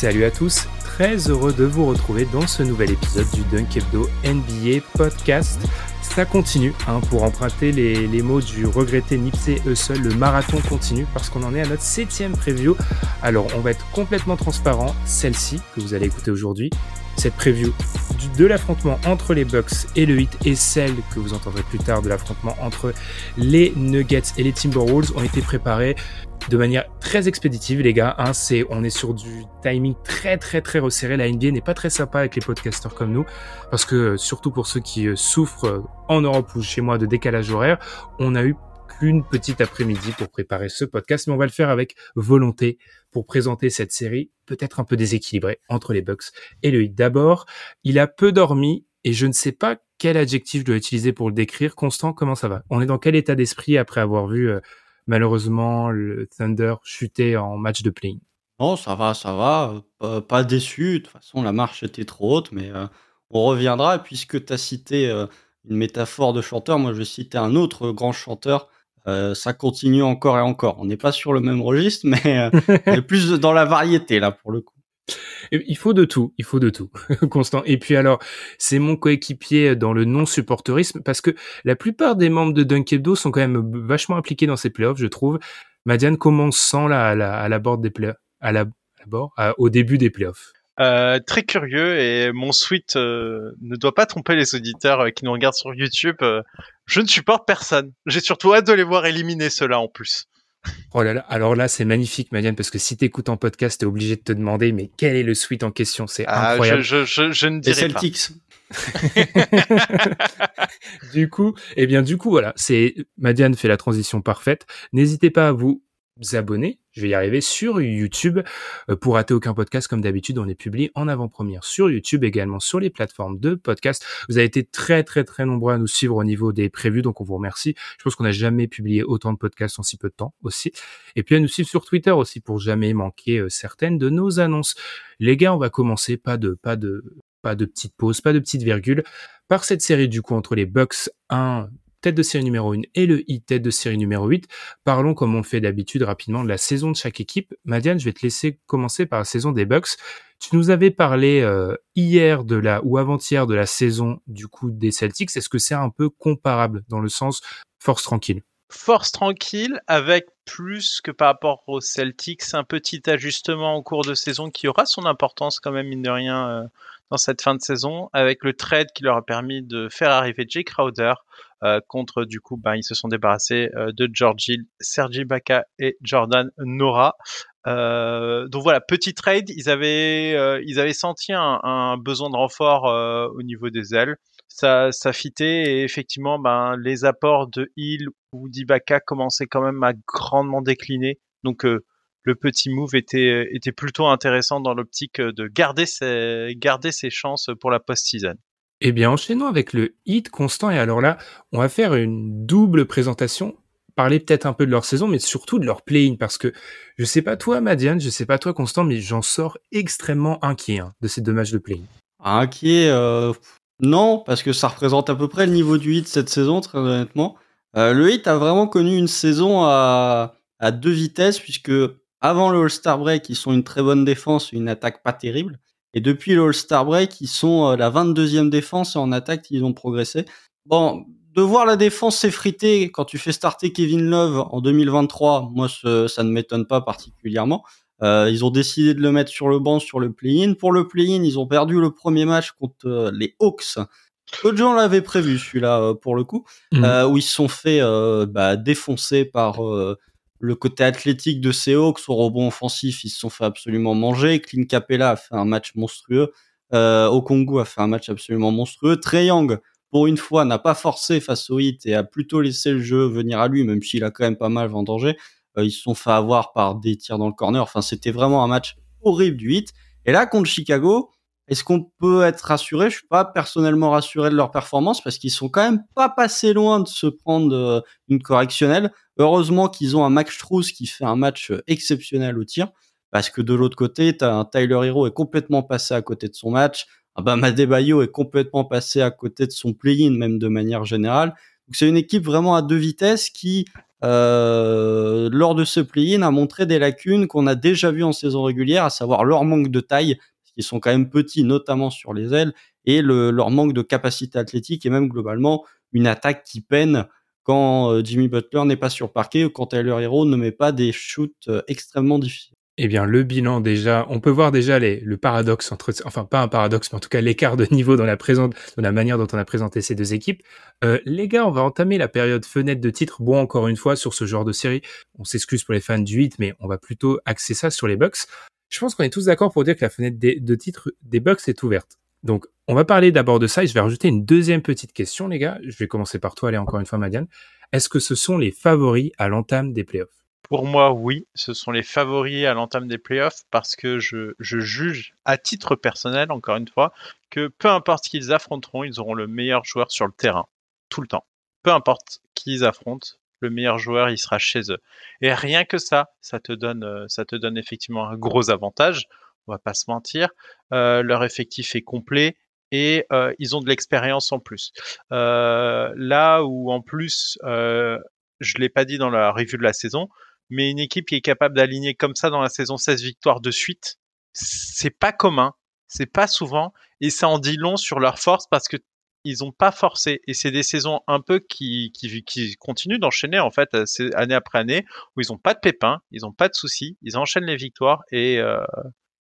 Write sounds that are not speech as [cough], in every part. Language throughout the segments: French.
Salut à tous, très heureux de vous retrouver dans ce nouvel épisode du Dunk Hebdo NBA Podcast. Ça continue, hein, pour emprunter les, mots du regretté Nipsey Hussle, le marathon continue parce qu'on en est à notre septième preview. Alors on va être complètement transparent, celle-ci que vous allez écouter aujourd'hui, cette preview de l'affrontement entre les Bucks et le Heat et celle que vous entendrez plus tard de l'affrontement entre les Nuggets et les Timberwolves ont été préparées de manière très expéditive, les gars. Hein, on est sur du timing très très très resserré. La NBA n'est pas très sympa avec les podcasteurs comme nous, parce que surtout pour ceux qui euh, souffrent euh, en Europe ou chez moi de décalage horaire, on a eu qu'une petite après-midi pour préparer ce podcast, mais on va le faire avec volonté pour présenter cette série peut-être un peu déséquilibrée entre les Bucks et le. D'abord, il a peu dormi et je ne sais pas quel adjectif je dois utiliser pour le décrire. Constant, comment ça va? On est dans quel état d'esprit après avoir vu euh, malheureusement le Thunder chuter en match de play Non, ça va, ça va. Pas, pas, déçu. De toute façon, la marche était trop haute, mais euh, on reviendra. Puisque tu as cité euh, une métaphore de chanteur, moi je vais citer un autre grand chanteur. Euh, ça continue encore et encore. On n'est pas sur le même registre, mais [laughs] est plus dans la variété là pour le coup. Il faut de tout, il faut de tout, [laughs] Constant. Et puis alors, c'est mon coéquipier dans le non-supporterisme parce que la plupart des membres de Dunkedo sont quand même vachement impliqués dans ces playoffs, je trouve. Madiane, comment on se sent là à la, à la bord des playoffs, à la, à bord, à, au début des playoffs? Euh, très curieux et mon suite euh, ne doit pas tromper les auditeurs euh, qui nous regardent sur YouTube. Euh, je ne supporte personne. J'ai surtout hâte de les voir éliminer ceux-là en plus. [laughs] Oh là là, alors là c'est magnifique Madiane parce que si t'écoutes en podcast t'es obligé de te demander mais quel est le suite en question, c'est ah, incroyable. Je, je, je, ne dirai Celtics. [laughs] du coup, eh bien du coup voilà, c'est Madiane fait la transition parfaite. N'hésitez pas à vous abonner, je vais y arriver, sur YouTube. Euh, pour rater aucun podcast, comme d'habitude, on les publie en avant-première sur YouTube, également sur les plateformes de podcast. Vous avez été très très très nombreux à nous suivre au niveau des prévus, donc on vous remercie. Je pense qu'on n'a jamais publié autant de podcasts en si peu de temps aussi. Et puis à nous suivre sur Twitter aussi pour jamais manquer euh, certaines de nos annonces. Les gars, on va commencer, pas de pas de pas de petite pause, pas de petite virgule, par cette série du coup entre les Bucks 1 tête de série numéro 1 et le hit tête de série numéro 8. Parlons comme on fait d'habitude rapidement de la saison de chaque équipe. Madiane, je vais te laisser commencer par la saison des Bucks. Tu nous avais parlé euh, hier de la ou avant-hier de la saison du coup des Celtics. Est-ce que c'est un peu comparable dans le sens force tranquille? Force tranquille avec plus que par rapport aux Celtics, un petit ajustement au cours de saison qui aura son importance quand même mine de rien euh, dans cette fin de saison avec le trade qui leur a permis de faire arriver Jay Crowder contre du coup ben, ils se sont débarrassés euh, de George Sergi Baca et Jordan Nora. Euh, donc voilà, petit trade, ils avaient euh, ils avaient senti un, un besoin de renfort euh, au niveau des ailes. Ça, ça fitait et effectivement, ben, les apports de Hill ou d'Ibaka commençaient quand même à grandement décliner. Donc le petit move était, était plutôt intéressant dans l'optique de garder ses, garder ses chances pour la post-season. Eh bien, enchaînons avec le hit constant. Et alors là, on va faire une double présentation. Parler peut-être un peu de leur saison, mais surtout de leur play-in. Parce que je sais pas toi, Madiane, je sais pas toi, Constant, mais j'en sors extrêmement inquiet hein, de ces deux matchs de play-in. Inquiet, euh, non, parce que ça représente à peu près le niveau du hit cette saison, très honnêtement. Euh, le hit a vraiment connu une saison à, deux vitesses, puisque avant le All-Star Break, ils sont une très bonne défense, une attaque pas terrible. Et depuis le All-Star Break, ils sont euh, la 22e défense et en attaque, ils ont progressé. Bon, de voir la défense s'effriter quand tu fais starter Kevin Love en 2023, moi, ça ne m'étonne pas particulièrement. Euh, ils ont décidé de le mettre sur le banc sur le play-in. Pour le play-in, ils ont perdu le premier match contre euh, les Hawks, Peu de gens l'avaient prévu celui-là euh, pour le coup, euh, où ils se sont fait bah, défoncer par le côté athlétique de Seahawks au rebond offensif. Ils se sont fait absolument manger. Clint Capella a fait un match monstrueux. Euh, Okongu a fait un match absolument monstrueux. Trey Young, pour une fois, n'a pas forcé face au hit et a plutôt laissé le jeu venir à lui, même s'il a quand même pas mal vendangé. Euh, ils se sont fait avoir par des tirs dans le corner. Enfin, c'était vraiment un match horrible du hit. Et là, contre Chicago, est-ce qu'on peut être rassuré? Je suis pas personnellement rassuré de leur performance parce qu'ils sont quand même pas passés loin de se prendre euh, une correctionnelle. Heureusement qu'ils ont un Max Struz qui fait un match euh, exceptionnel au tir parce que de l'autre côté, un Tyler Hero est complètement passé à côté de son match. Un Bama Debayo est complètement passé à côté de son play-in même de manière générale. C'est une équipe vraiment à deux vitesses qui euh, lors de ce play-in a montré des lacunes qu'on a déjà vues en saison régulière, à savoir leur manque de taille, parce qu'ils sont quand même petits, notamment sur les ailes, et le, leur manque de capacité athlétique, et même globalement une attaque qui peine quand euh, Jimmy Butler n'est pas sur parquet ou quand Tyler Hero ne met pas des shoots euh, extrêmement difficiles. Eh bien, le bilan déjà, on peut voir déjà le paradoxe entre, enfin pas un paradoxe, mais en tout cas l'écart de niveau dans la manière dont on a présenté ces deux équipes. Euh, les gars, on va entamer la période fenêtre de titre. Bon, encore une fois, sur ce genre de série, on s'excuse pour les fans du 8, mais on va plutôt axer ça sur les Bucks. Je pense qu'on est tous d'accord pour dire que la fenêtre des- de titre des Bucks est ouverte. Donc, on va parler d'abord de ça et je vais rajouter une deuxième petite question, les gars. Je vais commencer par toi, allez, encore une fois, Madiane. Est-ce que ce sont les favoris à l'entame des playoffs? Pour moi, oui, ce sont les favoris à l'entame des playoffs parce que je, juge à titre personnel, encore une fois, que peu importe qui ils affronteront, ils auront le meilleur joueur sur le terrain, tout le temps. Peu importe qui ils affrontent, le meilleur joueur, il sera chez eux. Et rien que ça, ça te donne, euh, ça te donne effectivement un gros avantage. On va pas se mentir. Euh, leur effectif est complet et euh, ils ont de l'expérience en plus. Euh, là où en plus, je l'ai pas dit dans la revue de la saison, mais une équipe qui est capable d'aligner comme ça dans la saison 16 victoires de suite, c'est pas commun, c'est pas souvent, et ça en dit long sur leur force parce que ils ont pas forcé, et c'est des saisons un peu qui, qui, qui continuent d'enchaîner en fait, année après année, où ils ont pas de pépins, ils ont pas de soucis, ils enchaînent les victoires et euh,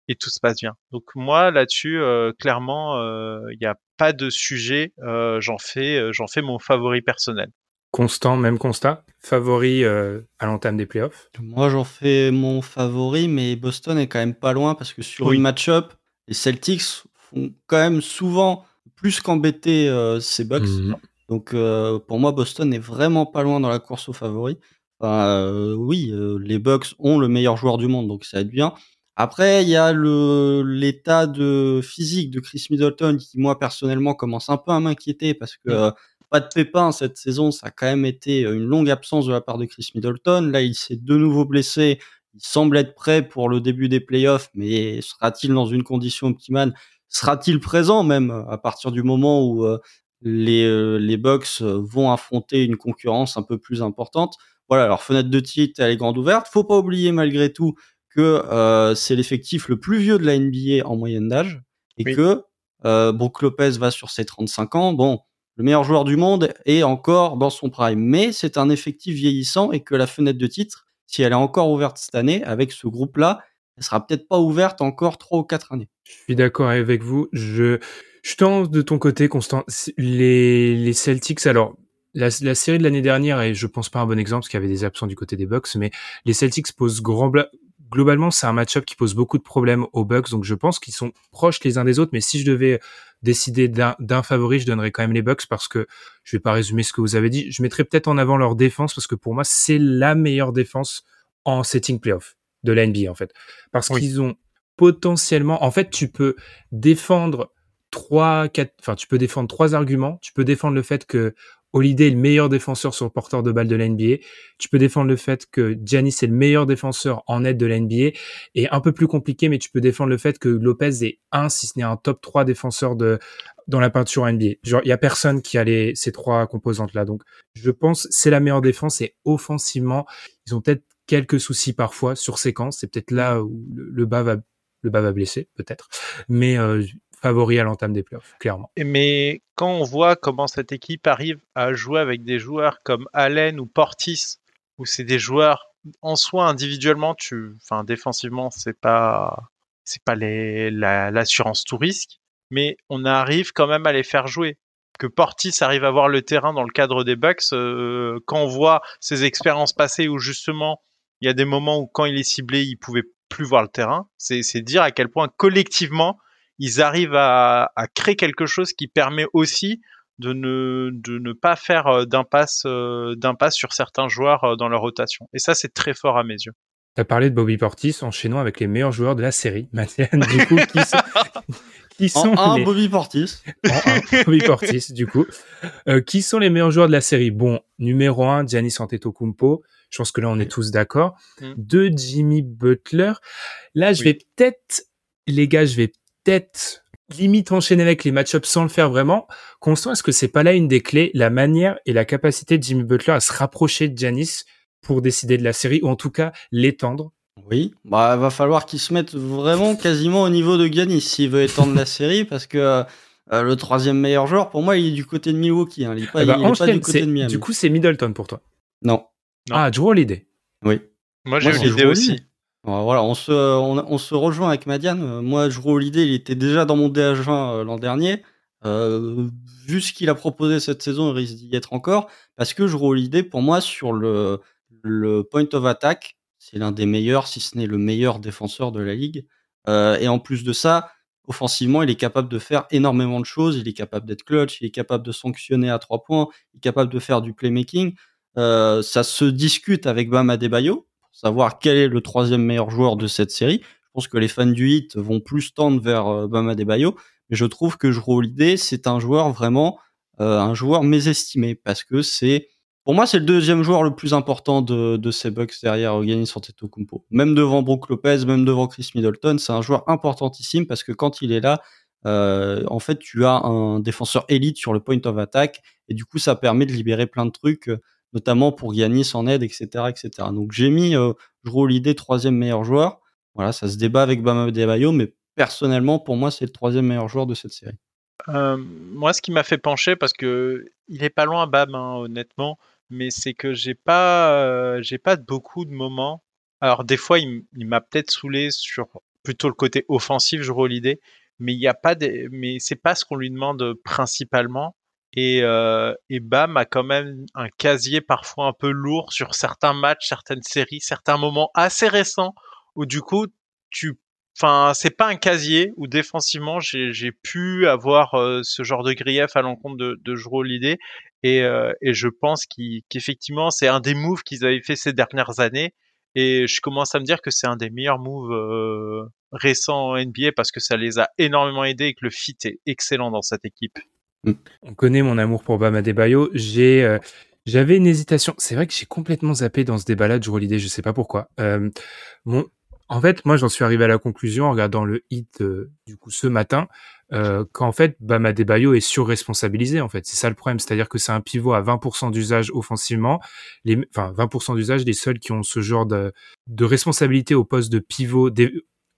et tout se passe bien. Donc moi là-dessus, euh, clairement, il n'y a pas de sujet. euh, j'en fais, euh, j'en fais mon favori personnel. Constant, même constat. Favori euh, à l'entame des playoffs. Moi, j'en fais mon favori, mais Boston est quand même pas loin parce que sur Oui. une match-up, les Celtics font quand même souvent plus qu'embêter euh, ces Bucks. Mhm. Donc euh, pour moi, Boston est vraiment pas loin dans la course aux favoris. Enfin, euh, oui, euh, les Bucks ont le meilleur joueur du monde, donc ça va être bien. Après, il y a le l'état de physique de Chris Middleton qui, moi personnellement, commence un peu à m'inquiéter parce que euh, pas de pépin cette saison, ça a quand même été une longue absence de la part de Chris Middleton. Là, il s'est de nouveau blessé. Il semble être prêt pour le début des playoffs, mais sera-t-il dans une condition optimale? Sera-t-il présent même à partir du moment où euh, les, euh, les Bucks euh, vont affronter une concurrence un peu plus importante? Voilà, alors fenêtre de titre, elle est grande ouverte. Faut pas oublier malgré tout que euh, c'est l'effectif le plus vieux de la NBA en moyenne d'âge et Oui. que euh, Brook Lopez va sur ses 35 ans. Bon, le meilleur joueur du monde est encore dans son prime, mais c'est un effectif vieillissant et que la fenêtre de titre, si elle est encore ouverte cette année avec ce groupe-là, elle sera peut-être pas ouverte encore trois ou quatre années. Je suis d'accord avec vous. Je, je tente de ton côté, Constant. Les, les Celtics, alors, la, la série de l'année dernière, et je pense pas un bon exemple parce qu'il y avait des absents du côté des Bucks, mais les Celtics posent grand, globalement, c'est un match-up qui pose beaucoup de problèmes aux Bucks, donc je pense qu'ils sont proches les uns des autres, mais si je devais décider d'un favori, je donnerais quand même les Bucks parce que je vais pas résumer ce que vous avez dit. Je mettrais peut-être en avant leur défense parce que pour moi, c'est la meilleure défense en setting playoff de la NBA, en fait. Parce Oui. qu'ils ont potentiellement, en fait, tu peux défendre trois, quatre, enfin, tu peux défendre trois arguments. Tu peux défendre le fait que Holiday est le meilleur défenseur sur le porteur de balle de la NBA. Tu peux défendre le fait que Giannis est le meilleur défenseur en aide de la NBA. Et un peu plus compliqué, mais tu peux défendre le fait que Lopez est un, si ce n'est un top 3 défenseur de, dans la peinture NBA. Genre, il y a personne qui a les, ces trois composantes-là. Donc, je pense c'est la meilleure défense et offensivement, ils ont peut-être quelques soucis parfois sur séquence. C'est peut-être là où le, le bas va, le bas va blesser, peut-être. Mais, euh, favori à l'entame des playoffs, clairement. Mais quand on voit comment cette équipe arrive à jouer avec des joueurs comme Allen ou Portis, où c'est des joueurs en soi individuellement, tu, enfin défensivement, c'est pas, c'est pas l'assurance tout risque, mais on arrive quand même à les faire jouer. que Portis arrive à voir le terrain dans le cadre des Bucks. Euh, quand on voit ses expériences passées où justement il y a des moments où quand il est ciblé, il pouvait plus voir le terrain. C'est dire à quel point collectivement ils arrivent à, à, créer quelque chose qui permet aussi de ne, de ne pas faire euh, d'impasse euh, d'impasse sur certains joueurs euh, dans leur rotation. Et ça, c'est très fort à mes yeux. Tu as parlé de Bobby Portis, enchaînons avec les meilleurs joueurs de la série. [laughs] Mathiane, du coup, qui sont, qui sont en un, les... Bobby Portis. En un, Bobby Portis, du coup. Euh, qui sont les meilleurs joueurs de la série? Bon, numéro un, Giannis Antetokounmpo. Je pense que là, on est tous d'accord. Mm. Deux, Jimmy Butler. Là, je Oui. vais peut-être, les gars, je vais peut-être limite enchaîner avec les match-ups sans le faire vraiment. Constant, est-ce que c'est pas là une des clés, la manière et la capacité de Jimmy Butler à se rapprocher de Giannis pour décider de la série, ou en tout cas l'étendre? Oui, bah va falloir qu'il se mette vraiment quasiment au niveau de Giannis s'il veut étendre la série parce que euh, le troisième meilleur joueur pour moi il est du côté de Milwaukee, hein. il est pas, Eh ben, il est pas enchaîne, du côté de Miami. Du coup, c'est Middleton pour toi? non, Non. Ah, Drew Holiday. oui. Moi, j'ai l'idée aussi. Voilà, on se, on, se rejoint avec Madiane. Euh, Moi, Drew Holiday, il était déjà dans mon DH20 euh, l'an dernier. Euh, vu ce qu'il a proposé cette saison, il risque d'y être encore. Parce que Drew Holiday, pour moi, sur le, le point of attack, c'est l'un des meilleurs, si ce n'est le meilleur défenseur de la ligue. Euh, et en plus de ça, offensivement, il est capable de faire énormément de choses. Il est capable d'être clutch, il est capable de sanctionner à trois points, il est capable de faire du playmaking. Euh, ça se discute avec Bam Adebayo savoir quel est le troisième meilleur joueur de cette série. Je pense que les fans du Heat vont plus tendre vers euh, Bam Adebayo, mais je trouve que Jrue Holiday, c'est un joueur vraiment euh, un joueur mésestimé parce que c'est pour moi c'est le deuxième joueur le plus important de, de ces Bucks derrière Giannis Antetokounmpo. Même devant Brook Lopez, même devant Chris Middleton, c'est un joueur importantissime parce que quand il est là, euh, en fait tu as un défenseur élite sur le point of attack et du coup ça permet de libérer plein de trucs notamment pour Giannis en aide, etc., etc. Donc j'ai mis euh, Jrue Holiday troisième meilleur joueur. Voilà, ça se débat avec Bam Adebayo, mais personnellement, pour moi, c'est le troisième meilleur joueur de cette série. Euh, moi, ce qui m'a fait pencher, parce que il est pas loin Bam, hein, honnêtement, mais c'est que j'ai pas, euh, j'ai pas beaucoup de moments. Alors des fois, il, m'a peut-être saoulé sur plutôt le côté offensif, je l'idée, mais il y a pas mais c'est pas ce qu'on lui demande principalement. Et, euh, et Bam a quand même un casier parfois un peu lourd sur certains matchs, certaines séries, certains moments assez récents où du coup tu Enfin, c'est pas un casier où défensivement j'ai pu avoir euh, ce genre de grief à l'encontre de, de Holiday et, euh, et je pense qu'effectivement c'est un des moves qu'ils avaient fait ces dernières années et je commence à me dire que c'est un des meilleurs moves récents en NBA parce que ça les a énormément aidés et que le fit est excellent dans cette équipe. On connaît mon amour pour Bam Adebayo. J'ai, euh, j'avais une hésitation. C'est vrai que j'ai complètement zappé dans ce débat-là de Drew Holiday. Je sais pas pourquoi. Euh, mon, en fait, moi, j'en suis arrivé à la conclusion en regardant le hit euh, du coup ce matin euh, qu'en fait Bam Adebayo est surresponsabilisé. En fait, c'est ça le problème. C'est-à-dire que c'est un pivot à 20% d'usage offensivement. Les, enfin, 20% d'usage. Les seuls qui ont ce genre de, de responsabilité au poste de pivot des-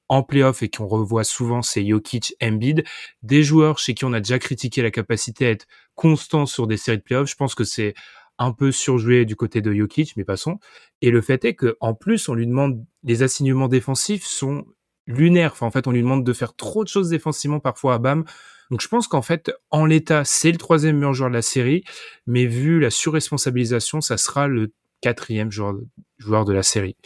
en playoff et qu'on revoit souvent, c'est Jokic, Embiid des joueurs chez qui on a déjà critiqué la capacité à être constant sur des séries de playoffs. Je pense que c'est un peu surjoué du côté de Jokic, mais passons. Et le fait est que en plus, on lui demande les assignements défensifs sont lunaires. En fait, on lui demande de faire trop de choses défensivement parfois à Bam. Donc, je pense qu'en fait, en l'état, c'est le troisième meilleur joueur de la série, mais vu la surresponsabilisation, ça sera le quatrième joueur, joueur de la série.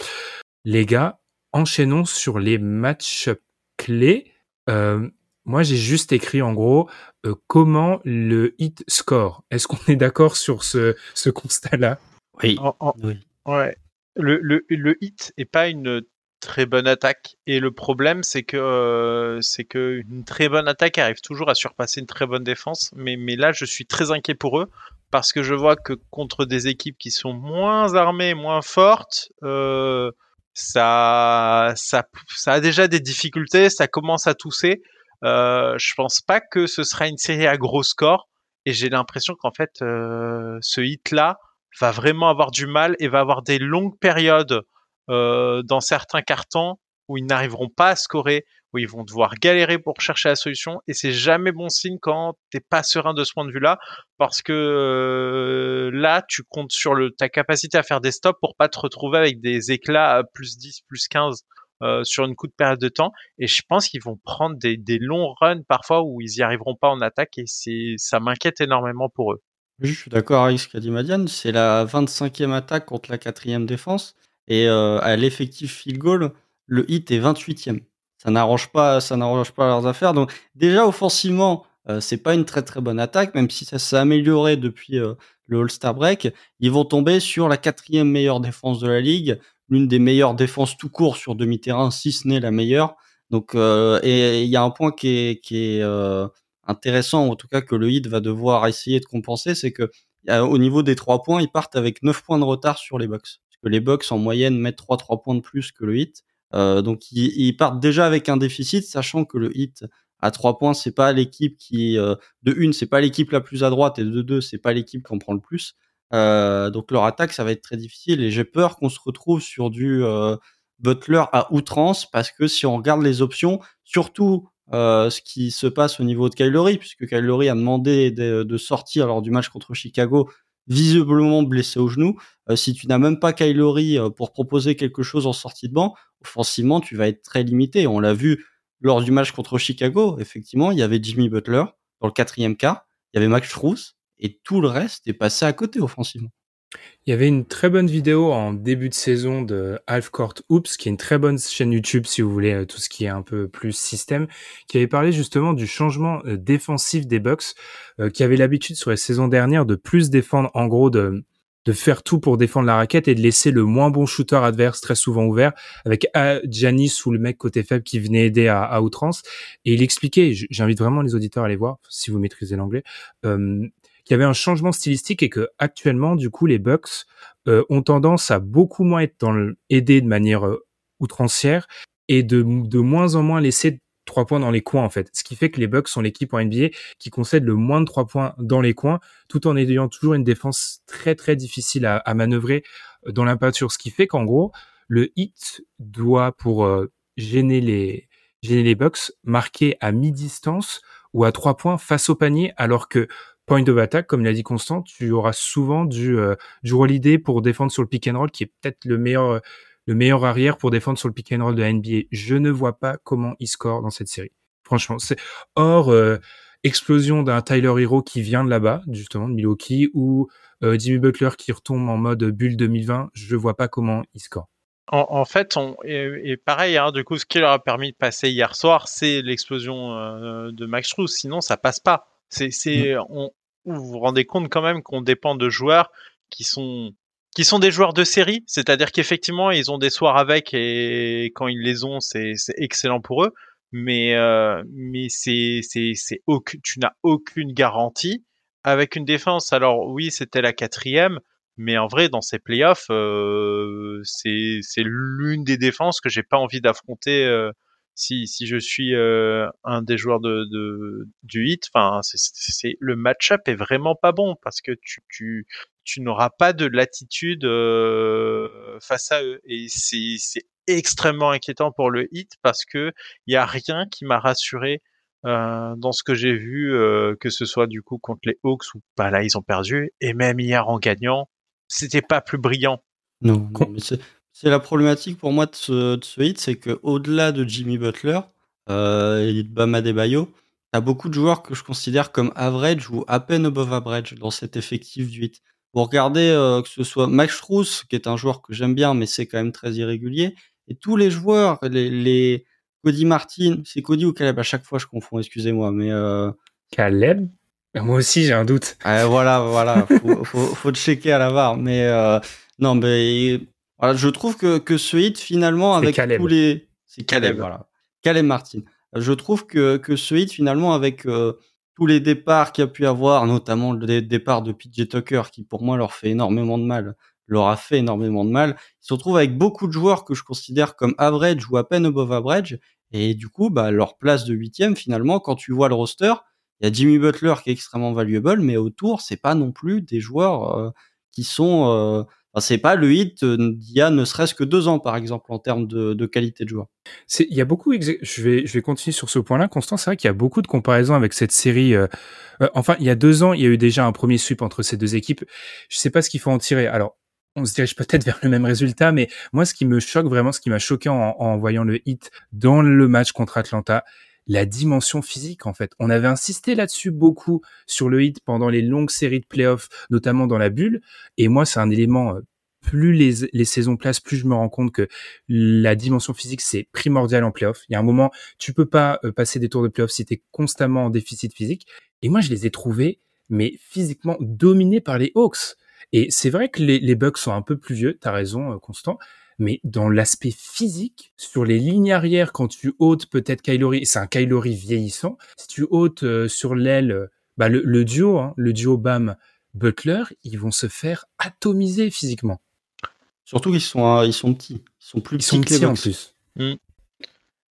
Les gars, enchaînons sur les matchs clés. Euh, moi, j'ai juste écrit en gros euh, comment le hit score. Est-ce qu'on est d'accord sur ce, ce constat-là? Oui. En- en- oui. Ouais. Le, le, le hit est pas une très bonne attaque. Et le problème, c'est que euh, c'est que une très bonne attaque arrive toujours à surpasser une très bonne défense. Mais, mais là, je suis très inquiet pour eux parce que je vois que contre des équipes qui sont moins armées, moins fortes, euh, ça, ça, ça a déjà des difficultés, ça commence à tousser. Euh, je pense pas que ce sera une série à gros score. Et j'ai l'impression qu'en fait, euh, ce hit-là va vraiment avoir du mal et va avoir des longues périodes euh, dans certains cartons où ils n'arriveront pas à scorer, où ils vont devoir galérer pour chercher la solution. Et c'est jamais bon signe quand t'es pas serein de ce point de vue-là, parce que euh, là, tu comptes sur ta capacité à faire des stops pour pas te retrouver avec des éclats à plus 10, plus 15 euh, sur une courte période de temps. Et je pense qu'ils vont prendre des, longs runs parfois où ils y arriveront pas en attaque et ça m'inquiète énormément pour eux. Je suis d'accord avec ce qu'a dit Madiane. C'est la 25e attaque contre la 4e défense. Et euh, à l'effectif field goal, le hit est 28e. Ça n'arrange pas, ça n'arrange pas leurs affaires. Donc déjà offensivement, euh, c'est pas une très très bonne attaque, même si ça s'est amélioré depuis euh, le All-Star break. Ils vont tomber sur la quatrième meilleure défense de la ligue, l'une des meilleures défenses tout court sur demi-terrain, si ce n'est la meilleure. Donc euh, et il y a un point qui est, qui est intéressant, en tout cas que le Heat va devoir essayer de compenser, c'est que au niveau des trois points, ils partent avec 9 points de retard sur les Bucks. Parce que les Bucks en moyenne mettent 3 3 points de plus que le Heat. Euh, donc ils, ils, partent déjà avec un déficit, sachant que le Heat à 3 points, c'est pas l'équipe qui euh, de une, c'est pas l'équipe la plus à droite et de deux, c'est pas l'équipe qui en prend le plus. Euh, donc leur attaque, ça va être très difficile et j'ai peur qu'on se retrouve sur du euh, Butler à outrance parce que si on regarde les options, surtout euh, ce qui se passe au niveau de Kylori, puisque Kylori a demandé de, de, sortir lors du match contre Chicago, visiblement blessé au genou. Euh, si tu n'as même pas Kylori euh, pour proposer quelque chose en sortie de banc, offensivement, tu vas être très limité. On l'a vu lors du match contre Chicago, effectivement, il y avait Jimmy Butler dans le quatrième quart, il y avait Max Struz, et tout le reste est passé à côté offensivement. Il y avait une très bonne vidéo en début de saison de Half Court Oops, qui est une très bonne chaîne YouTube si vous voulez euh, tout ce qui est un peu plus système, qui avait parlé justement du changement euh, défensif des Bucks, euh, qui avait l'habitude sur les saisons dernières de plus défendre, en gros de de faire tout pour défendre la raquette et de laisser le moins bon shooter adverse très souvent ouvert avec Janis ou le mec côté faible qui venait aider à, à outrance. Et il expliquait j'invite vraiment les auditeurs à aller voir si vous maîtrisez l'anglais euh, qu'il y avait un changement stylistique et que actuellement, du coup, les Bucks euh, ont tendance à beaucoup moins être dans le aider de manière euh, outrancière et de, de moins en moins laisser trois points dans les coins en fait. Ce qui fait que les Bucks sont l'équipe en NBA qui concède le moins de trois points dans les coins, tout en ayant toujours une défense très très difficile à, manœuvrer euh, dans l'impeinture. Ce qui fait qu'en gros, le hit doit pour gêner les gêner les Bucks marquer à mi-distance ou à trois points face au panier, alors que point of attack, comme l'a dit Constant, tu auras souvent du, euh, du roll pour défendre sur le pick and roll, qui est peut-être le meilleur, euh, le meilleur arrière pour défendre sur le pick and roll de la NBA. Je ne vois pas comment il score dans cette série. Franchement, c'est hors euh, explosion d'un Tyler Hero qui vient de là-bas, justement de Milwaukee, ou Jimmy Butler qui retombe en mode bulle 2020. Je vois pas comment il score. En, fait, on, et, pareil, hein, du coup, ce qui leur a permis de passer hier soir, c'est l'explosion de Max Struz. Sinon, ça passe pas. C'est, c'est, mmh. on, vous vous rendez compte quand même qu'on dépend de joueurs qui sont qui sont des joueurs de série, c'est-à-dire qu'effectivement ils ont des soirs avec et quand ils les ont c'est, c'est excellent pour eux, mais euh, mais c'est c'est c'est aucun, tu n'as aucune garantie avec une défense. Alors oui c'était la quatrième, mais en vrai dans ces playoffs euh, c'est c'est l'une des défenses que j'ai pas envie d'affronter. Euh, si, si je suis euh, un des joueurs de, de du hit, enfin, c'est le match-up est vraiment pas bon parce que tu, tu, tu n'auras pas de latitude euh, face à eux. Et c'est extrêmement inquiétant pour le hit parce que il y a rien qui m'a rassuré euh, dans ce que j'ai vu, euh, que ce soit du coup contre les Hawks ou pas. Là ils ont perdu. Et même hier en gagnant, c'était pas plus brillant. Non, non mais c'est la problématique pour moi de ce, de ce hit, c'est qu'au-delà de Jimmy Butler euh, et de Bam Adebayo, t'as beaucoup de joueurs que je considère comme average ou à peine above average dans cet effectif du hit. Vous regardez euh, que ce soit Max Struz, qui est un joueur que j'aime bien, mais c'est quand même très irrégulier, et tous les joueurs, les, les Cody Martin, c'est Cody ou Caleb à chaque fois je confonds, excusez-moi, mais euh... Caleb? Moi aussi j'ai un doute. Euh, voilà, voilà, faut, faut, faut checker à la barre, mais euh, non, mais voilà, je trouve que, que ce hit, finalement, avec Caleb. tous les. C'est Caleb, voilà. Caleb Martin. Je trouve que, que ce hit, finalement, avec euh, tous les départs qu'il y a pu avoir, notamment le départ de PJ Tucker, qui pour moi leur fait énormément de mal, leur a fait énormément de mal, ils se retrouvent avec beaucoup de joueurs que je considère comme average ou à peine above average. Et du coup, bah, leur place de huitième, finalement, quand tu vois le roster, il y a Jimmy Butler qui est extrêmement valuable, mais autour, c'est pas non plus des joueurs euh, qui sont. Euh, Enfin, c'est pas le hit d'il y a ne serait-ce que deux ans, par exemple, en termes de, de qualité de joueur. Il y a beaucoup, je vais, je vais continuer sur ce point-là, Constant. C'est vrai qu'il y a beaucoup de comparaisons avec cette série. Euh, euh, enfin, il y a deux ans, il y a eu déjà un premier sweep entre ces deux équipes. Je sais pas ce qu'il faut en tirer. Alors, on se dirige peut-être [laughs] vers le même résultat, mais moi, ce qui me choque vraiment, ce qui m'a choqué en, en, voyant le hit dans le match contre Atlanta, la dimension physique, en fait. On avait insisté là-dessus beaucoup sur le hit pendant les longues séries de playoffs, notamment dans la bulle. Et moi, c'est un élément, euh, plus les, les saisons placent, plus je me rends compte que la dimension physique, c'est primordial en playoff. Il y a un moment, tu peux pas euh, passer des tours de playoff si tu es constamment en déficit physique. Et moi, je les ai trouvés, mais physiquement dominés par les Hawks. Et c'est vrai que les, les Bucks sont un peu plus vieux, t'as raison, euh, Constant. Mais dans l'aspect physique, sur les lignes arrière, quand tu ôtes peut-être Kylori, c'est un Kylori vieillissant. Si tu ôtes euh, sur l'aile, bah le, le, duo, hein, le duo Bam Butler, ils vont se faire atomiser physiquement. Surtout qu'ils sont, ils sont petits, ils sont plus petits, ils sont petits en plus. Mmh.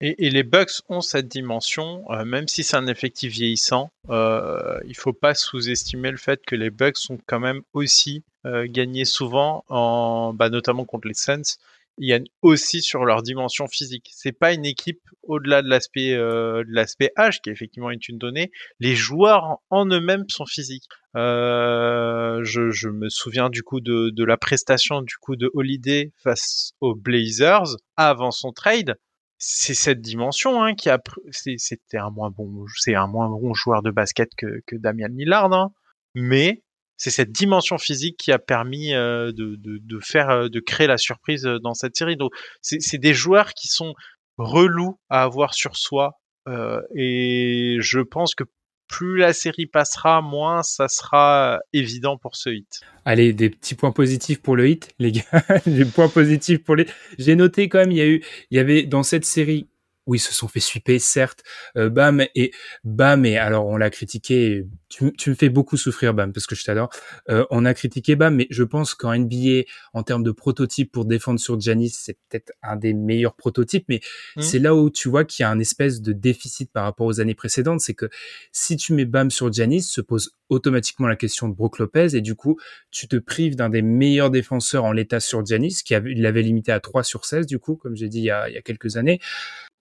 Et, et, les Bucks ont cette dimension, euh, même si c'est un effectif vieillissant, euh, il faut pas sous-estimer le fait que les Bucks ont quand même aussi euh, gagné souvent, en, bah, notamment contre les Suns. Ils gagnent aussi sur leur dimension physique. C'est pas une équipe au-delà de l'aspect euh, de l'aspect âge qui effectivement est une donnée. Les joueurs en eux-mêmes sont physiques. Euh, je, je, me souviens du coup de, de la prestation du coup de Holiday face aux Blazers avant son trade c'est cette dimension hein, qui a c'était un moins bon c'est un moins bon joueur de basket que, que Damian Lillard hein, mais c'est cette dimension physique qui a permis euh, de, de, de, faire euh, de créer la surprise euh, dans cette série donc c'est des joueurs qui sont relous à avoir sur soi euh, et je pense que plus la série passera, moins ça sera évident pour ce hit. Allez, des petits points positifs pour le hit, [laughs] les gars. des points positifs pour les. J'ai noté quand même, il y a eu, il y avait dans cette série oui, se sont fait suiper, certes. Euh, Bam et Bam et alors on l'a critiqué. Tu, tu, me fais beaucoup souffrir, Bam, parce que je t'adore. Euh, on a critiqué Bam, mais je pense qu'en NBA, en termes de prototype pour défendre sur Janis, c'est peut-être un des meilleurs prototypes. Mais mmh. c'est là où tu vois qu'il y a un espèce de déficit par rapport aux années précédentes, c'est que si tu mets Bam sur Janis, se pose automatiquement la question de Brook Lopez et du coup, tu te prives d'un des meilleurs défenseurs en l'état sur Janis, qui l'avait limité à 3 sur 16 du coup, comme j'ai dit il y, a, il y a quelques années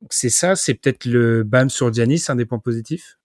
c'est ça, c'est peut-être le BAM sur Giannis, un des points positifs?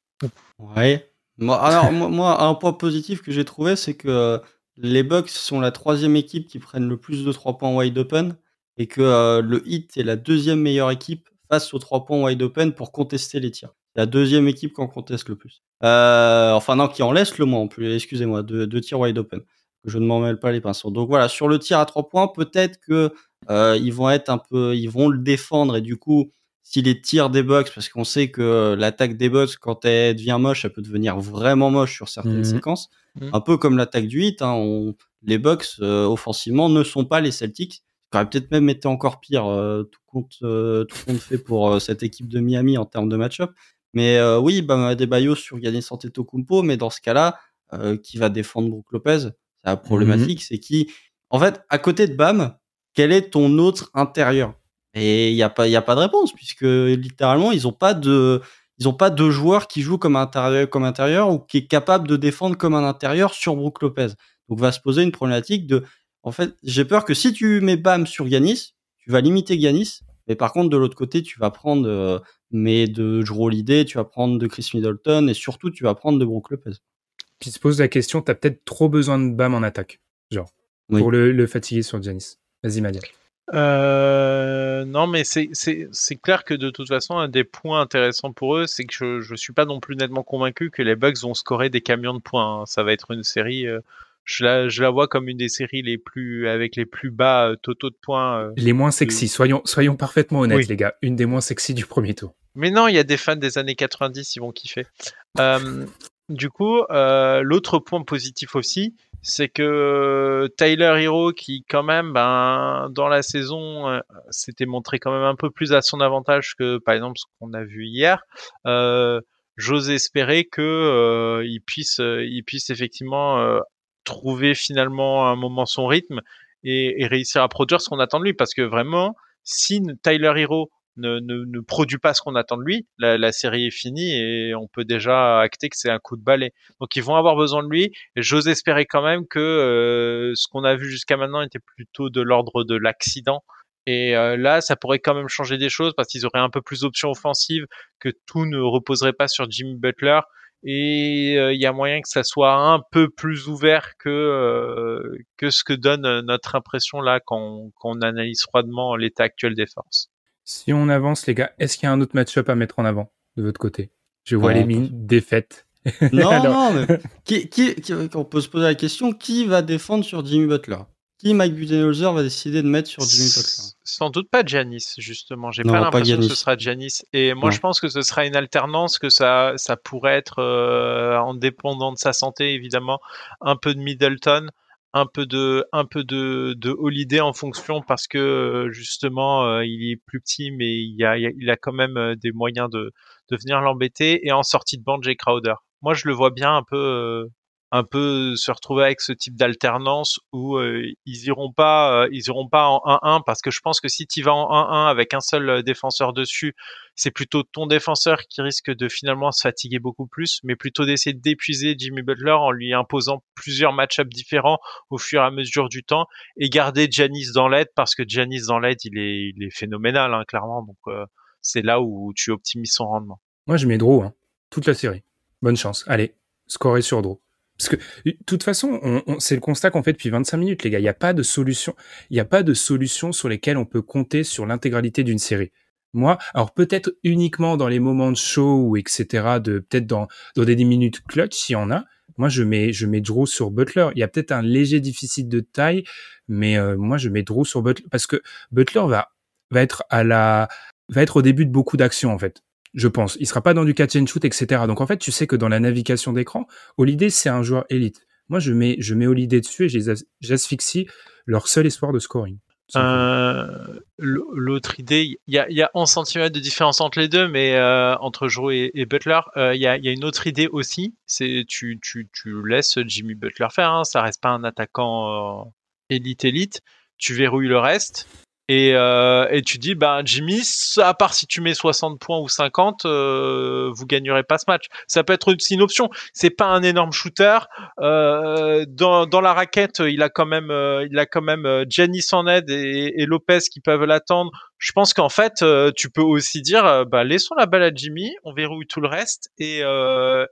Ouais. Alors, moi, un point positif que j'ai trouvé, c'est que euh, les Bucks sont la troisième équipe qui prennent le plus de 3 points wide open et que euh, le Heat est la deuxième meilleure équipe face aux 3 points wide open pour contester les tirs. La deuxième équipe qui en conteste le plus. Euh, enfin, non, qui en laisse le moins en plus, excusez-moi, de, tirs wide open. Je ne m'en mêle pas les pinceaux. Donc voilà, sur le tir à 3 points, peut-être que ils vont être un peu, ils vont le défendre et du coup, si les tirs des Bucks, parce qu'on sait que l'attaque des Bucks, quand elle devient moche, elle peut devenir vraiment moche sur certaines mmh. séquences. Mmh. Un peu comme l'attaque du 8, hein, on, les Bucks, euh, offensivement, ne sont pas les Celtics. Ça aurait peut-être même été encore pire, euh, tout, compte, euh, tout compte fait pour cette équipe de Miami en termes de match-up. Mais oui, bah, des Bayos sur Giannis Antetokounmpo, mais dans ce cas-là, qui va défendre Brook Lopez C'est la problématique, mmh. c'est qui... En fait, à côté de Bam, quel est ton autre intérieur? Et il n'y a pas, il a pas de réponse puisque littéralement ils n'ont pas de, ils ont pas de joueur qui joue comme intérieur, comme intérieur ou qui est capable de défendre comme un intérieur sur Brook Lopez. Donc va se poser une problématique de, en fait, j'ai peur que si tu mets Bam sur Yanis, tu vas limiter Yanis, mais par contre de l'autre côté tu vas prendre euh, mais de Holiday, tu vas prendre de Chris Middleton et surtout tu vas prendre de Brook Lopez. Puis se pose la question, tu as peut-être trop besoin de Bam en attaque, genre pour le, le fatiguer sur Yanis. Vas-y Madia. Euh, non, mais c'est clair que de toute façon, un des points intéressants pour eux, c'est que je, je suis pas non plus nettement convaincu que les Bucks vont scorer des camions de points. Hein. Ça va être une série. Euh, je, la, je la vois comme une des séries les plus avec les plus bas euh, totaux de points. Les moins sexy. Soyons soyons parfaitement honnêtes, oui. les gars. Une des moins sexy du premier tour. Mais non, il y a des fans des années 90, ils vont kiffer. Du coup, l'autre point positif aussi, c'est que Tyler Hero, qui quand même, ben, dans la saison, euh, s'était montré quand même un peu plus à son avantage que, par exemple, ce qu'on a vu hier. Euh, J'ose espérer que euh, il puisse, il puisse effectivement euh, trouver finalement un moment son rythme et, et réussir à produire ce qu'on attend de lui, parce que vraiment, si Tyler Hero ne, ne, ne, produit pas ce qu'on attend de lui, la, la, série est finie et on peut déjà acter que c'est un coup de balai. Donc ils vont avoir besoin de lui. J'ose espérer quand même que euh, ce qu'on a vu jusqu'à maintenant était plutôt de l'ordre de l'accident. Et euh, là, ça pourrait quand même changer des choses parce qu'ils auraient un peu plus d'options offensives, que tout ne reposerait pas sur Jimmy Butler. et il y a moyen que ça soit un peu plus ouvert que que ce que donne notre impression là quand, quand on analyse froidement l'état actuel des forces. Si on avance, les gars, est-ce qu'il y a un autre match-up à mettre en avant de votre côté? Je vois les mines défaites. Non, [laughs] non, mais qui, qui, on peut se poser la question qui va défendre sur Jimmy Butler? Qui Mike Budenholzer va décider de mettre sur Jimmy Butler? Sans doute pas Janis, justement. J'ai pas l'impression que ce sera Janis. Et moi, je pense que ce sera une alternance, que ça, ça pourrait être, euh, en dépendant de sa santé, évidemment, un peu de Middleton un peu de un peu de, de Holiday en fonction parce que euh, justement euh, il est plus petit mais il a il a quand même euh, des moyens de de venir l'embêter et en sortie de bande Jay Crowder. Moi je le vois bien un peu un peu se retrouver avec ce type d'alternance où euh, ils iront pas euh, ils iront pas en 1-1 parce que je pense que si tu vas en 1-1 avec un seul euh, défenseur dessus, c'est plutôt ton défenseur qui risque de finalement se fatiguer beaucoup plus, mais plutôt d'essayer d'épuiser Jimmy Butler en lui imposant plusieurs match-ups différents au fur et à mesure du temps et garder Janis dans l'aide parce que Janis dans l'aide il est il est phénoménal hein, clairement donc c'est là où tu optimises son rendement. Moi je mets Drew hein, toute la série. Bonne chance. Allez, scorer sur Drew. Parce que, de toute façon, on, c'est le constat qu'on fait depuis 25 minutes, les gars. Il n'y a pas de solution. Il n'y a pas de solution sur lesquelles on peut compter sur l'intégralité d'une série. Moi, alors peut-être uniquement dans les moments de show ou etc. De peut-être dans dans des minutes clutch s'il y en a. Moi, je mets je mets Drew sur Butler. Il y a peut-être un léger déficit de taille, mais euh, moi je mets Drew sur Butler parce que Butler va va être à la va être au début de beaucoup d'actions en fait je pense. Il sera pas dans du catch and shoot, etc. Donc en fait, tu sais que dans la navigation d'écran, Holiday c'est un joueur élite. Moi, je mets je mets Holiday dessus et j'asphyxie leur seul espoir de scoring. Euh, L'autre idée, il y a, y a 11 cm de différence entre les deux, mais euh, entre Joe et, Butler, euh, il y, a, y, a, une autre idée aussi. C'est tu, tu, tu laisses Jimmy Butler faire. Hein, ça reste pas un attaquant élite élite. Tu verrouilles le reste. Et, euh, et tu dis, bah, Jimmy, à part si tu mets 60 points ou 50, euh, vous gagnerez pas ce match. Ça peut être aussi une option. C'est pas un énorme shooter. Euh, dans, dans la raquette, il a quand même, euh, il a quand même euh, Giannis en aide et, Lopez qui peuvent l'attendre. Je pense qu'en fait, euh, tu peux aussi dire, bah, laissons la balle à Jimmy, on verrouille tout le reste et,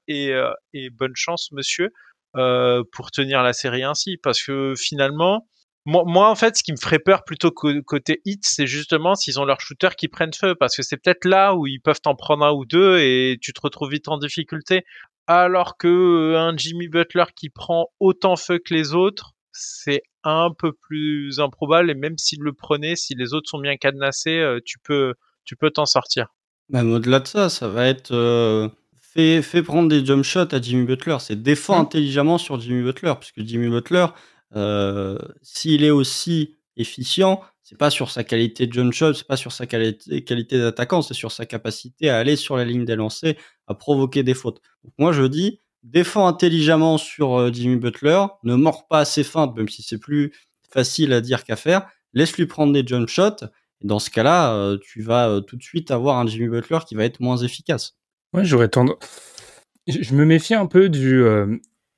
et, et bonne chance, monsieur, pour tenir la série ainsi, parce que finalement moi, en fait, ce qui me ferait peur plutôt que côté hit, c'est justement s'ils ont leurs shooters qui prennent feu, parce que c'est peut-être là où ils peuvent t'en prendre un ou deux et tu te retrouves vite en difficulté. Alors que euh, un Jimmy Butler qui prend autant feu que les autres, c'est un peu plus improbable. Et même s'il le prenait, si les autres sont bien cadenassés, euh, tu peux, tu peux t'en sortir. Même au-delà de ça, ça va être euh, fait, fait prendre des jump shots à Jimmy Butler. C'est défend mmh. intelligemment sur Jimmy Butler, puisque Jimmy Butler, euh, s'il est aussi efficient, c'est pas sur sa qualité de jump shot, c'est pas sur sa qualité, qualité d'attaquant, c'est sur sa capacité à aller sur la ligne des lancers, à provoquer des fautes. Moi je dis, défends intelligemment sur euh, Jimmy Butler, ne mords pas assez feintes, même si c'est plus facile à dire qu'à faire, laisse-lui prendre des jump shots, et dans ce cas-là, euh, tu vas tout de suite avoir un Jimmy Butler qui va être moins efficace. Ouais, j'aurais tendance. Je me méfie un peu du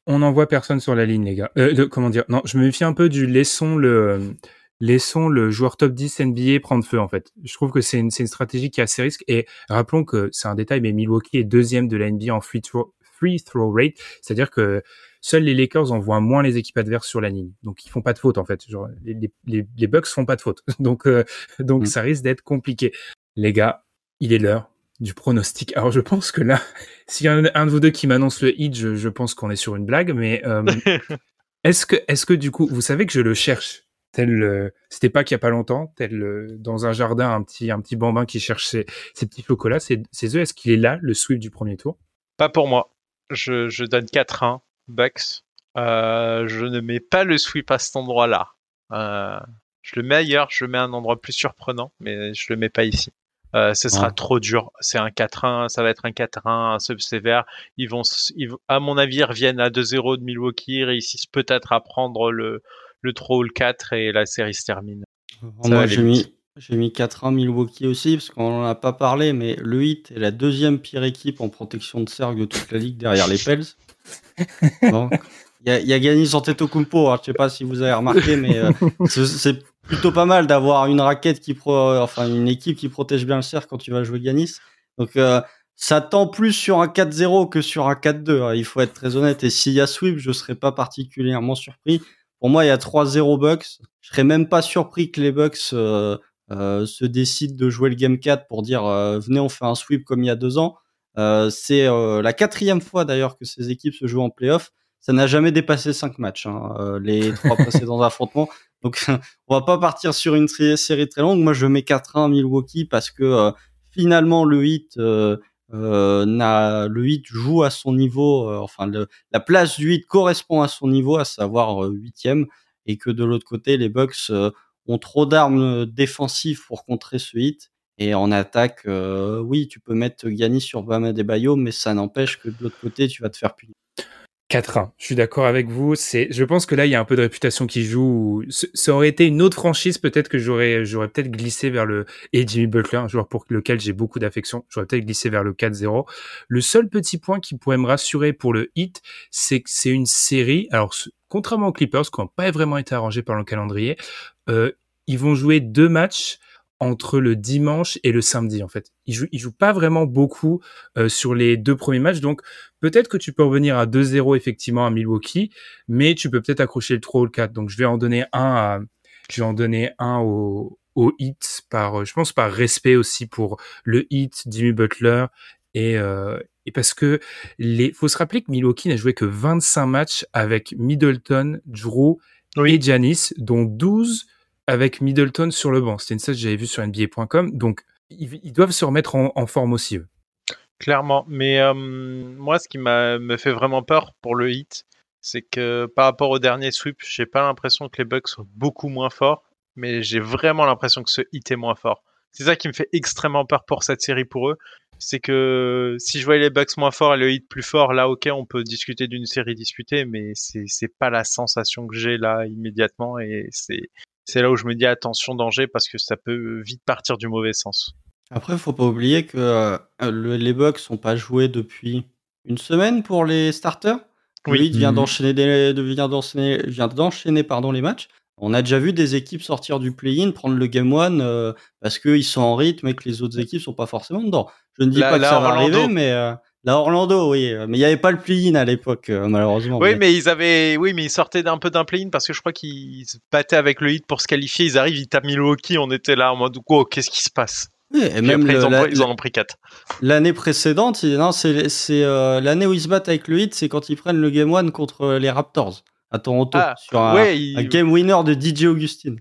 on n'envoie personne sur la ligne, les gars. Euh, comment dire? Non, je me méfie un peu du laissons le laissons le joueur top 10 NBA prendre feu en fait. Je trouve que c'est une, une stratégie qui a assez risque et rappelons que c'est un détail mais Milwaukee est deuxième de la NBA en free throw, free throw rate, c'est-à-dire que seuls les Lakers envoient moins les équipes adverses sur la ligne. Donc ils font pas de faute en fait. Genre, les, les, les Bucks font pas de faute. [laughs] donc euh, donc mm. ça risque d'être compliqué. Les gars, il est l'heure du pronostic. Alors je pense que là, [laughs] s'il y a un, de vous deux qui m'annonce le hit, je, pense qu'on est sur une blague, mais euh, [laughs] est-ce que, est-ce que du coup, vous savez que je le cherche? Tel, euh, c'était pas qu'il y a pas longtemps, tel euh, dans un jardin, un petit, un petit bambin qui cherche ses, petits chocolats, c'est, eux, est-ce qu'il est là, le sweep du premier tour? Pas pour moi. Je, je donne 4-1, Bucks. je ne mets pas le sweep à cet endroit-là. je le mets ailleurs, je mets à un endroit plus surprenant, mais je le mets pas ici. Euh, ce sera trop dur. C'est un 4-1, ça va être un 4-1, un sub sévère. Ils vont, à mon avis, ils reviennent à 2-0 de Milwaukee, réussissent peut-être à prendre le, le troll 4 et la série se termine. moi, j'ai mis, j'ai mis 4-1 Milwaukee aussi, parce qu'on n'en a pas parlé, mais le Heat est la deuxième pire équipe en protection de cercle de toute la ligue derrière les Pels. [laughs] Il y a, y a Giannis Antetokounmpo, hein, je sais pas si vous avez remarqué, mais euh, c'est plutôt pas mal d'avoir une raquette qui pro, enfin une équipe qui protège bien le cercle quand tu vas jouer Ganis. Donc euh, ça tend plus sur un 4-0 que sur un 4-2. Hein, il faut être très honnête. Et s'il y a sweep, je serais pas particulièrement surpris. Pour moi, il y a 3-0 Bucks. Je serais même pas surpris que les Bucks euh, euh, se décident de jouer le Game 4 pour dire euh, venez, on fait un sweep comme il y a deux ans. c'est la quatrième fois d'ailleurs que ces équipes se jouent en playoff. Ça n'a jamais dépassé cinq matchs, hein, les trois [laughs] précédents affrontements. Donc, [laughs] on va pas partir sur une série très longue. Moi, je mets 4-1 Milwaukee parce que finalement, le hit euh, le 8 joue à son niveau, euh, enfin la place du 8 correspond à son niveau, à savoir euh, huitième, et que de l'autre côté, les Bucks ont trop d'armes défensives pour contrer ce hit. Et en attaque, oui, tu peux mettre Giannis sur Bama Bayo, mais ça n'empêche que de l'autre côté, tu vas te faire punir. 4-1. Je suis d'accord avec vous. C'est, je pense que là, il y a un peu de réputation qui joue. Ça aurait été une autre franchise, peut-être que j'aurais, j'aurais peut-être glissé vers le, et Jimmy Butler, un joueur pour lequel j'ai beaucoup d'affection. J'aurais peut-être glissé vers le 4-0. Le seul petit point qui pourrait me rassurer pour le hit, c'est que c'est une série. Alors, contrairement aux Clippers, qui n'ont pas vraiment été arrangés par le calendrier, euh, ils vont jouer deux matchs entre le dimanche et le samedi en fait. Il joue, il joue pas vraiment beaucoup euh, sur les deux premiers matchs, donc peut-être que tu peux revenir à 2-0 effectivement à Milwaukee, mais tu peux peut-être accrocher le 3 ou le 4. Donc je vais en donner un à, je vais en donner un au, au hit par, je pense par respect aussi pour le hit, Jimmy Butler et, euh, et parce que les, faut se rappeler que Milwaukee n'a joué que 25 matchs avec Middleton, Drew et Janis, dont 12 avec Middleton sur le banc. C'était une stat que j'avais vu sur NBA.com. Donc, ils, doivent se remettre en, forme aussi, eux. Clairement. Mais euh, moi, ce qui me fait vraiment peur pour le hit, c'est que par rapport au dernier sweep, j'ai pas l'impression que les Bucks soient beaucoup moins forts, mais j'ai vraiment l'impression que ce hit est moins fort. C'est ça qui me fait extrêmement peur pour cette série pour eux. C'est que si je voyais les Bucks moins forts et le hit plus fort, là, ok, on peut discuter d'une série disputée, mais c'est pas la sensation que j'ai là immédiatement et c'est c'est là où je me dis attention danger parce que ça peut vite partir du mauvais sens. Après, faut pas oublier que euh, les Bucks sont pas joués depuis une semaine pour les starters. Oui, il vient mhm. d'enchaîner vient d'enchaîner vient d'enchaîner pardon les matchs. On a déjà vu des équipes sortir du play-in, prendre le game one euh, parce qu'ils sont en rythme et que les autres équipes sont pas forcément dedans. Je ne dis pas que ça va arriver, mais euh, la Orlando, oui, mais il n'y avait pas le play-in à l'époque, euh, malheureusement. Oui, mais... ils avaient, oui, mais ils sortaient d'un peu d'un play-in parce que je crois qu'ils se battaient avec le hit pour se qualifier. Ils arrivent, ils tapent Milwaukee, on était là en mode, oh, qu'est-ce qui se passe? Et même ils, en ont pris 4. L'année précédente, non, c'est euh, l'année où ils se battent avec le hit, c'est quand ils prennent le game one contre les Raptors à Toronto ah, sur un, game winner de DJ Augustine.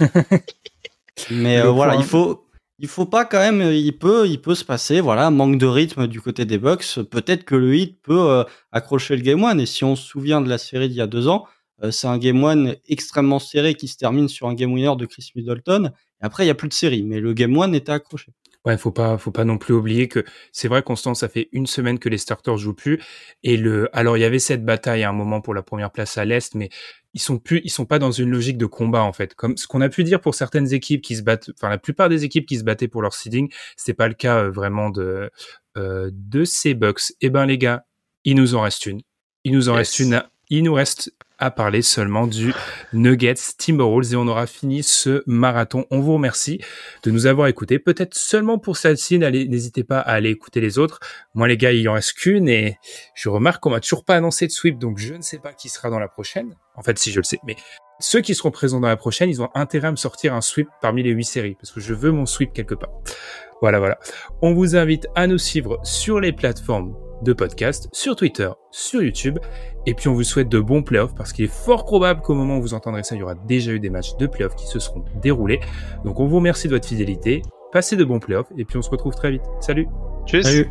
[laughs] mais euh, voilà, il faut il faut pas quand même, il peut, il peut se passer, voilà, manque de rythme du côté des Bucks. Peut-être que le hit peut euh, accrocher le game one. Et si on se souvient de la série d'il y a deux ans, euh, c'est un game one extrêmement serré qui se termine sur un game winner de Chris Middleton. Et après, il y a plus de série, mais le game one était accroché. Ouais, faut pas, faut pas non plus oublier que c'est vrai, Constant, ça fait une semaine que les starters jouent plus. Et le, alors il y avait cette bataille à un moment pour la première place à l'est, mais ils sont plus, ils sont pas dans une logique de combat en fait. Comme ce qu'on a pu dire pour certaines équipes qui se battent, enfin la plupart des équipes qui se battaient pour leur seeding, c'est pas le cas euh, vraiment de euh, de ces Bucks. Eh ben les gars, il nous en reste une. Il nous en reste une. Il nous reste à parler seulement du Nuggets Timberwolves et on aura fini ce marathon. On vous remercie de nous avoir écoutés. Peut-être seulement pour celle-ci, n'hésitez pas à aller écouter les autres. Moi, les gars, il en reste qu'une et je remarque qu'on m'a toujours pas annoncé de sweep, donc je ne sais pas qui sera dans la prochaine. En fait, si je le sais, mais ceux qui seront présents dans la prochaine, ils ont intérêt à me sortir un sweep parmi les huit séries parce que je veux mon sweep quelque part. Voilà, voilà. On vous invite à nous suivre sur les plateformes de podcast, sur Twitter, sur YouTube. Et puis on vous souhaite de bons playoffs parce qu'il est fort probable qu'au moment où vous entendrez ça, il y aura déjà eu des matchs de playoffs qui se seront déroulés. Donc on vous remercie de votre fidélité. Passez de bons playoffs et puis on se retrouve très vite. Salut. Salut.